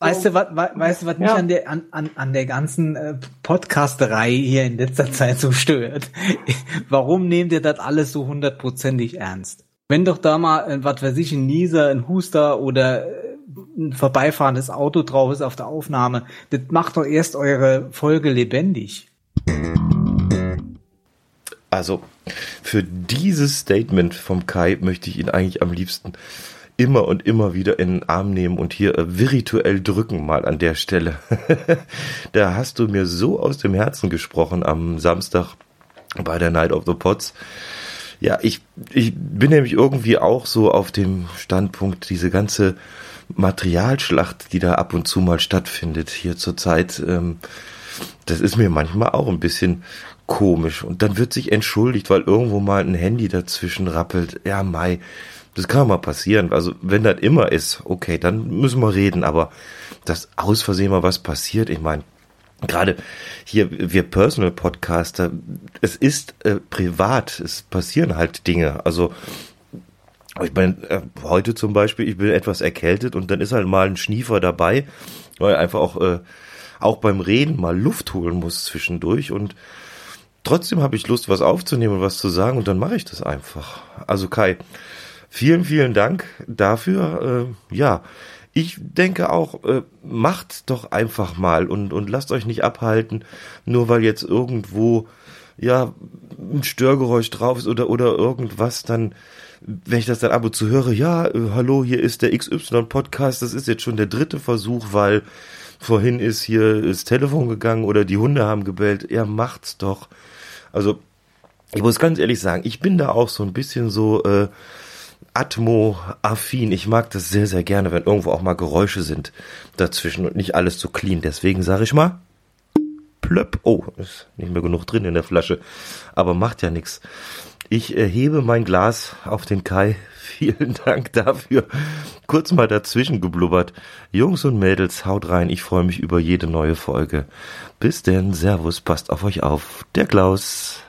weißt du, was, weißt du, was mich an der, an, an, an der ganzen äh, Podcasterei hier in letzter Zeit so stört? Warum nehmt ihr das alles so hundertprozentig ernst? Wenn doch da mal, äh, was weiß ich, ein Nieser, ein Huster oder äh, ein vorbeifahrendes Auto drauf ist auf der Aufnahme, das macht doch erst eure Folge lebendig. Also, für dieses Statement vom Kai möchte ich ihn eigentlich am liebsten immer und immer wieder in den Arm nehmen und hier äh, virtuell drücken mal an der Stelle. da hast du mir so aus dem Herzen gesprochen am Samstag bei der Night of the Pots. Ja, ich, ich bin nämlich irgendwie auch so auf dem Standpunkt, diese ganze Materialschlacht, die da ab und zu mal stattfindet hier zurzeit, ähm, das ist mir manchmal auch ein bisschen komisch. Und dann wird sich entschuldigt, weil irgendwo mal ein Handy dazwischen rappelt. Ja, Mai, das kann mal passieren. Also wenn das immer ist, okay, dann müssen wir reden. Aber dass aus Versehen mal was passiert, ich meine, gerade hier wir Personal Podcaster, es ist äh, privat, es passieren halt Dinge. Also ich bin äh, heute zum Beispiel, ich bin etwas erkältet und dann ist halt mal ein Schniefer dabei, weil einfach auch äh, auch beim Reden mal Luft holen muss zwischendurch und trotzdem habe ich Lust, was aufzunehmen und was zu sagen und dann mache ich das einfach. Also Kai, Vielen, vielen Dank dafür. Äh, ja, ich denke auch, äh, macht doch einfach mal und, und lasst euch nicht abhalten, nur weil jetzt irgendwo ja ein Störgeräusch drauf ist oder, oder irgendwas, dann, wenn ich das dann ab und zu höre, ja, äh, hallo, hier ist der XY-Podcast, das ist jetzt schon der dritte Versuch, weil vorhin ist hier das Telefon gegangen oder die Hunde haben gebellt, ja, macht's doch. Also, ich muss ganz ehrlich sagen, ich bin da auch so ein bisschen so, äh, Atmo-affin. Ich mag das sehr, sehr gerne, wenn irgendwo auch mal Geräusche sind dazwischen und nicht alles so clean. Deswegen sage ich mal, plöpp. Oh, ist nicht mehr genug drin in der Flasche. Aber macht ja nichts. Ich erhebe mein Glas auf den Kai. Vielen Dank dafür. Kurz mal dazwischen geblubbert. Jungs und Mädels, haut rein. Ich freue mich über jede neue Folge. Bis denn. Servus. Passt auf euch auf. Der Klaus.